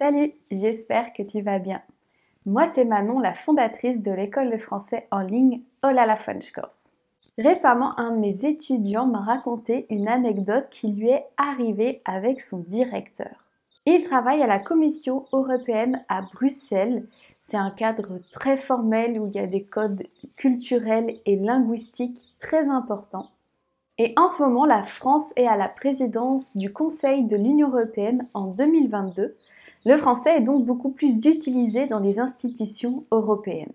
Salut, j'espère que tu vas bien. Moi, c'est Manon, la fondatrice de l'école de français en ligne Olala French Course. Récemment, un de mes étudiants m'a raconté une anecdote qui lui est arrivée avec son directeur. Il travaille à la Commission européenne à Bruxelles. C'est un cadre très formel où il y a des codes culturels et linguistiques très importants. Et en ce moment, la France est à la présidence du Conseil de l'Union européenne en 2022. Le français est donc beaucoup plus utilisé dans les institutions européennes.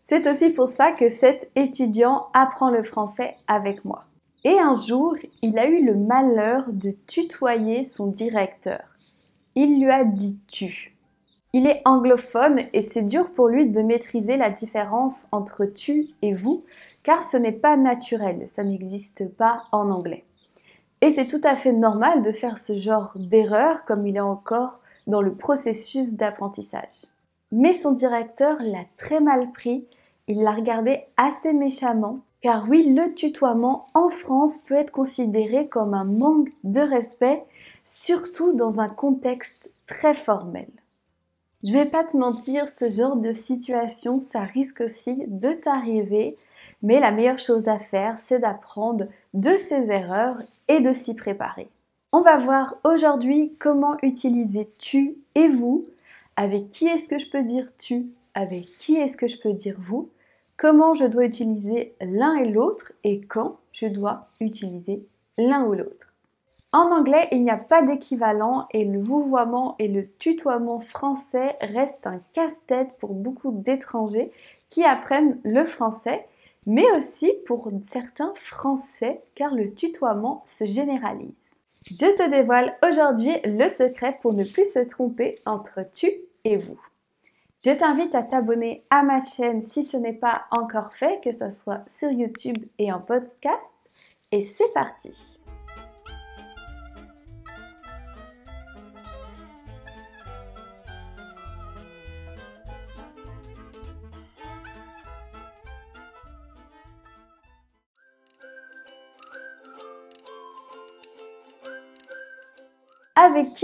C'est aussi pour ça que cet étudiant apprend le français avec moi. Et un jour, il a eu le malheur de tutoyer son directeur. Il lui a dit tu. Il est anglophone et c'est dur pour lui de maîtriser la différence entre tu et vous, car ce n'est pas naturel, ça n'existe pas en anglais. Et c'est tout à fait normal de faire ce genre d'erreur comme il est encore dans le processus d'apprentissage. Mais son directeur l'a très mal pris, il l'a regardé assez méchamment, car oui, le tutoiement en France peut être considéré comme un manque de respect, surtout dans un contexte très formel. Je vais pas te mentir, ce genre de situation, ça risque aussi de t'arriver mais la meilleure chose à faire, c'est d'apprendre de ses erreurs et de s'y préparer. On va voir aujourd'hui comment utiliser tu et vous. Avec qui est-ce que je peux dire tu? Avec qui est-ce que je peux dire vous? Comment je dois utiliser l'un et l'autre? Et quand je dois utiliser l'un ou l'autre? En anglais, il n'y a pas d'équivalent et le vouvoiement et le tutoiement français restent un casse-tête pour beaucoup d'étrangers qui apprennent le français mais aussi pour certains Français car le tutoiement se généralise. Je te dévoile aujourd'hui le secret pour ne plus se tromper entre tu et vous. Je t'invite à t'abonner à ma chaîne si ce n'est pas encore fait, que ce soit sur YouTube et en podcast. Et c'est parti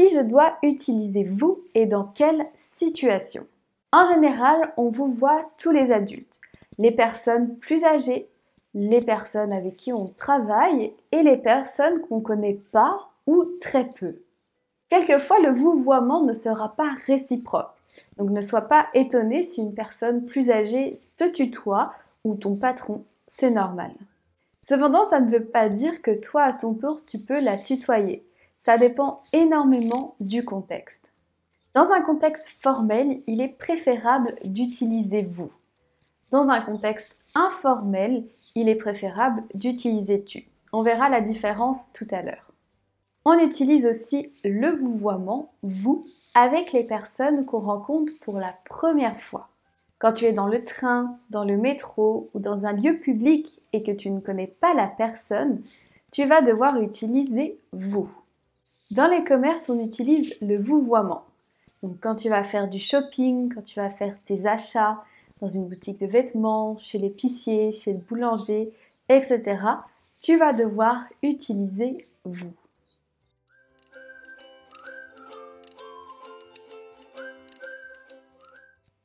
je dois utiliser vous et dans quelle situation? En général, on vous voit tous les adultes, les personnes plus âgées, les personnes avec qui on travaille et les personnes qu'on ne connaît pas ou très peu. Quelquefois, le vouvoiement ne sera pas réciproque. Donc ne sois pas étonné si une personne plus âgée te tutoie ou ton patron, c'est normal. Cependant, ça ne veut pas dire que toi, à ton tour, tu peux la tutoyer. Ça dépend énormément du contexte. Dans un contexte formel, il est préférable d'utiliser vous. Dans un contexte informel, il est préférable d'utiliser tu. On verra la différence tout à l'heure. On utilise aussi le vouvoiement vous avec les personnes qu'on rencontre pour la première fois. Quand tu es dans le train, dans le métro ou dans un lieu public et que tu ne connais pas la personne, tu vas devoir utiliser vous. Dans les commerces, on utilise le vouvoiement. Donc quand tu vas faire du shopping, quand tu vas faire tes achats dans une boutique de vêtements, chez l'épicier, chez le boulanger, etc., tu vas devoir utiliser vous.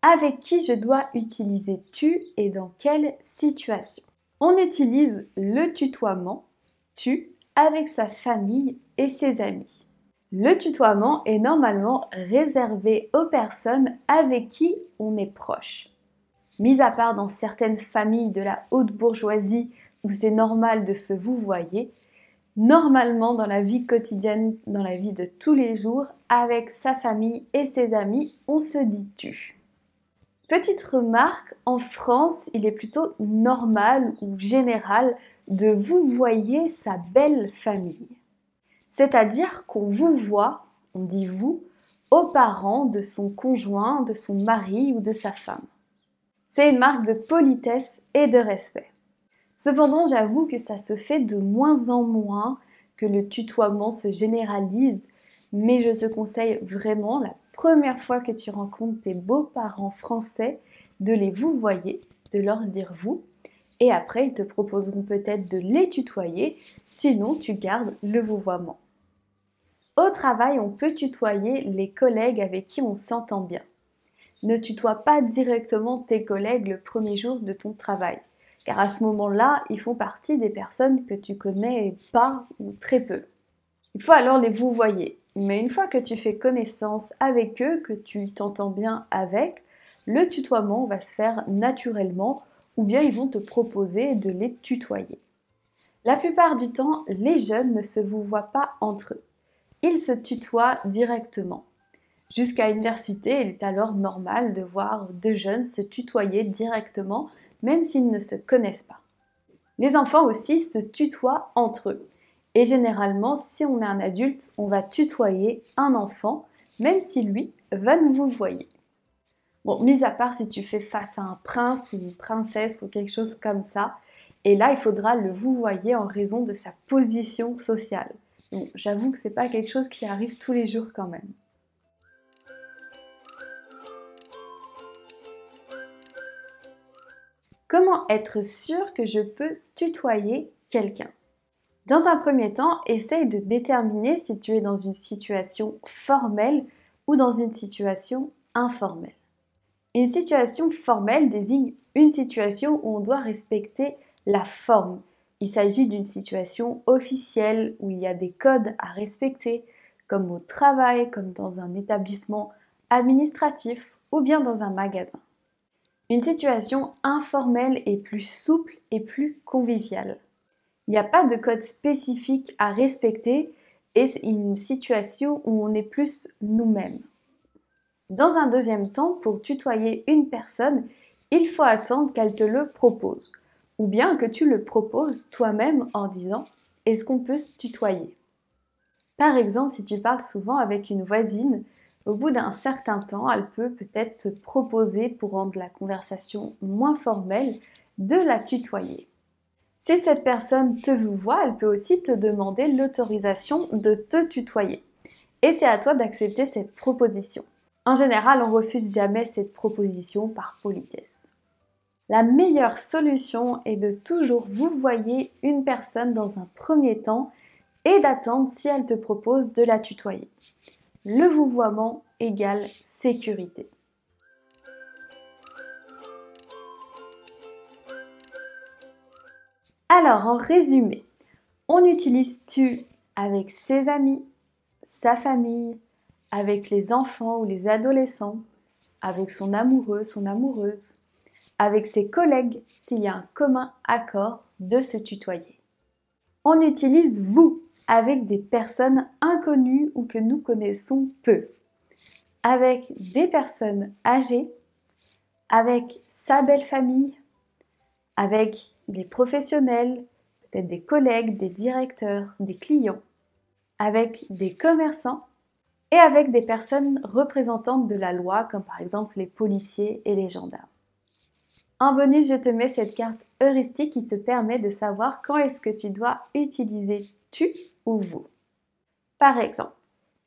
Avec qui je dois utiliser tu et dans quelle situation? On utilise le tutoiement tu avec sa famille et ses amis. Le tutoiement est normalement réservé aux personnes avec qui on est proche. Mis à part dans certaines familles de la haute bourgeoisie où c'est normal de se vouvoyer, normalement dans la vie quotidienne, dans la vie de tous les jours, avec sa famille et ses amis, on se dit tu. Petite remarque, en France, il est plutôt normal ou général de vous voyer sa belle famille. C'est-à-dire qu'on vous voit, on dit vous, aux parents de son conjoint, de son mari ou de sa femme. C'est une marque de politesse et de respect. Cependant, j'avoue que ça se fait de moins en moins, que le tutoiement se généralise, mais je te conseille vraiment la première fois que tu rencontres tes beaux-parents français de les vous voyer, de leur dire vous, et après ils te proposeront peut-être de les tutoyer, sinon tu gardes le vouvoiement. Au travail, on peut tutoyer les collègues avec qui on s'entend bien. Ne tutoie pas directement tes collègues le premier jour de ton travail, car à ce moment-là, ils font partie des personnes que tu connais pas ou très peu. Il faut alors les vous voyez. Mais une fois que tu fais connaissance avec eux, que tu t'entends bien avec, le tutoiement va se faire naturellement ou bien ils vont te proposer de les tutoyer. La plupart du temps, les jeunes ne se vous voient pas entre eux. Ils se tutoient directement. Jusqu'à l'université, il est alors normal de voir deux jeunes se tutoyer directement, même s'ils ne se connaissent pas. Les enfants aussi se tutoient entre eux. Et généralement, si on est un adulte, on va tutoyer un enfant, même si lui va nous vous voyer. Bon, mis à part si tu fais face à un prince ou une princesse ou quelque chose comme ça, et là, il faudra le vous voyer en raison de sa position sociale. Bon, j'avoue que c'est pas quelque chose qui arrive tous les jours quand même. Comment être sûr que je peux tutoyer quelqu'un? Dans un premier temps, essaye de déterminer si tu es dans une situation formelle ou dans une situation informelle. Une situation formelle désigne une situation où on doit respecter la forme. Il s'agit d'une situation officielle où il y a des codes à respecter, comme au travail, comme dans un établissement administratif ou bien dans un magasin. Une situation informelle est plus souple et plus conviviale. Il n'y a pas de code spécifique à respecter et c'est une situation où on est plus nous-mêmes. Dans un deuxième temps, pour tutoyer une personne, il faut attendre qu'elle te le propose, ou bien que tu le proposes toi-même en disant Est-ce qu'on peut se tutoyer? Par exemple, si tu parles souvent avec une voisine, au bout d'un certain temps, elle peut peut-être te proposer, pour rendre la conversation moins formelle, de la tutoyer. Si cette personne te vous voit, elle peut aussi te demander l'autorisation de te tutoyer. Et c'est à toi d'accepter cette proposition. En général, on refuse jamais cette proposition par politesse. La meilleure solution est de toujours vous voyer une personne dans un premier temps et d'attendre si elle te propose de la tutoyer. Le vouvoiement égale sécurité. Alors, en résumé, on utilise tu avec ses amis, sa famille, avec les enfants ou les adolescents, avec son amoureux, son amoureuse, avec ses collègues s'il y a un commun accord de se tutoyer. On utilise vous avec des personnes inconnues ou que nous connaissons peu, avec des personnes âgées, avec sa belle famille, avec des professionnels, peut-être des collègues, des directeurs, des clients, avec des commerçants et avec des personnes représentantes de la loi, comme par exemple les policiers et les gendarmes. En bonus, je te mets cette carte heuristique qui te permet de savoir quand est-ce que tu dois utiliser tu ou vous. Par exemple,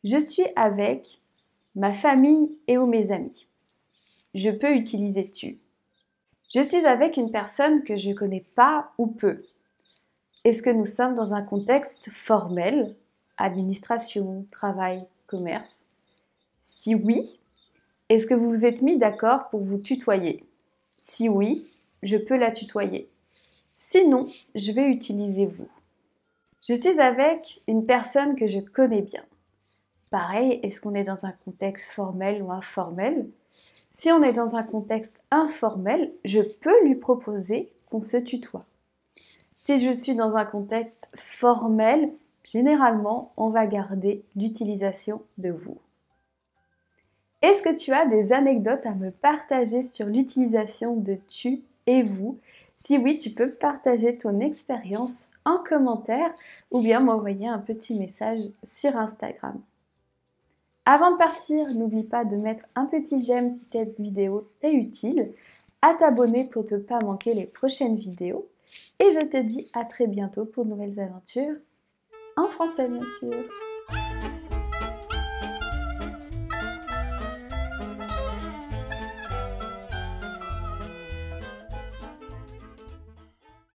je suis avec ma famille et ou mes amis. Je peux utiliser tu. Je suis avec une personne que je ne connais pas ou peu. Est-ce que nous sommes dans un contexte formel, administration, travail, Si oui, est-ce que vous vous êtes mis d'accord pour vous tutoyer? Si oui, je peux la tutoyer. Sinon, je vais utiliser vous. Je suis avec une personne que je connais bien. Pareil, est-ce qu'on est dans un contexte formel ou informel? Si on est dans un contexte informel, je peux lui proposer qu'on se tutoie. Si je suis dans un contexte formel, généralement, on va garder l'utilisation de vous. Est-ce que tu as des anecdotes à me partager sur l'utilisation de tu et vous? Si oui, tu peux partager ton expérience en commentaire ou bien m'envoyer un petit message sur Instagram. Avant de partir, n'oublie pas de mettre un petit j'aime si cette vidéo t'est utile, à t'abonner pour ne pas manquer les prochaines vidéos, et je te dis à très bientôt pour de nouvelles aventures, en français bien sûr.